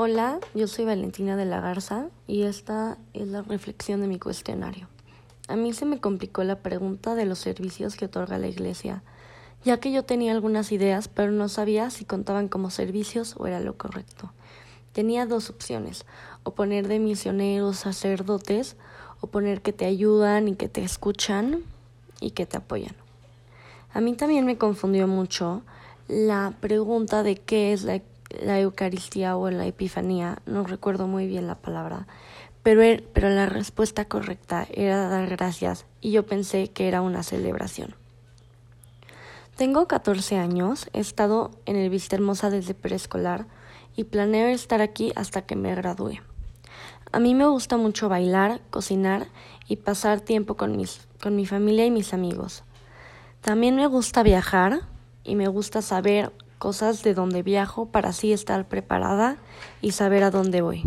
Hola, yo soy Valentina de la Garza y esta es la reflexión de mi cuestionario. A mí se me complicó la pregunta de los servicios que otorga la Iglesia, ya que yo tenía algunas ideas, pero no sabía si contaban como servicios o era lo correcto. Tenía dos opciones, o poner de misioneros, sacerdotes, o poner que te ayudan y que te escuchan y que te apoyan. A mí también me confundió mucho la pregunta de qué es la la Eucaristía o la Epifanía, no recuerdo muy bien la palabra, pero, er, pero la respuesta correcta era dar gracias y yo pensé que era una celebración. Tengo 14 años, he estado en el Vista Hermosa desde preescolar y planeo estar aquí hasta que me gradúe. A mí me gusta mucho bailar, cocinar y pasar tiempo con, mis, con mi familia y mis amigos. También me gusta viajar y me gusta saber cosas de donde viajo para así estar preparada y saber a dónde voy.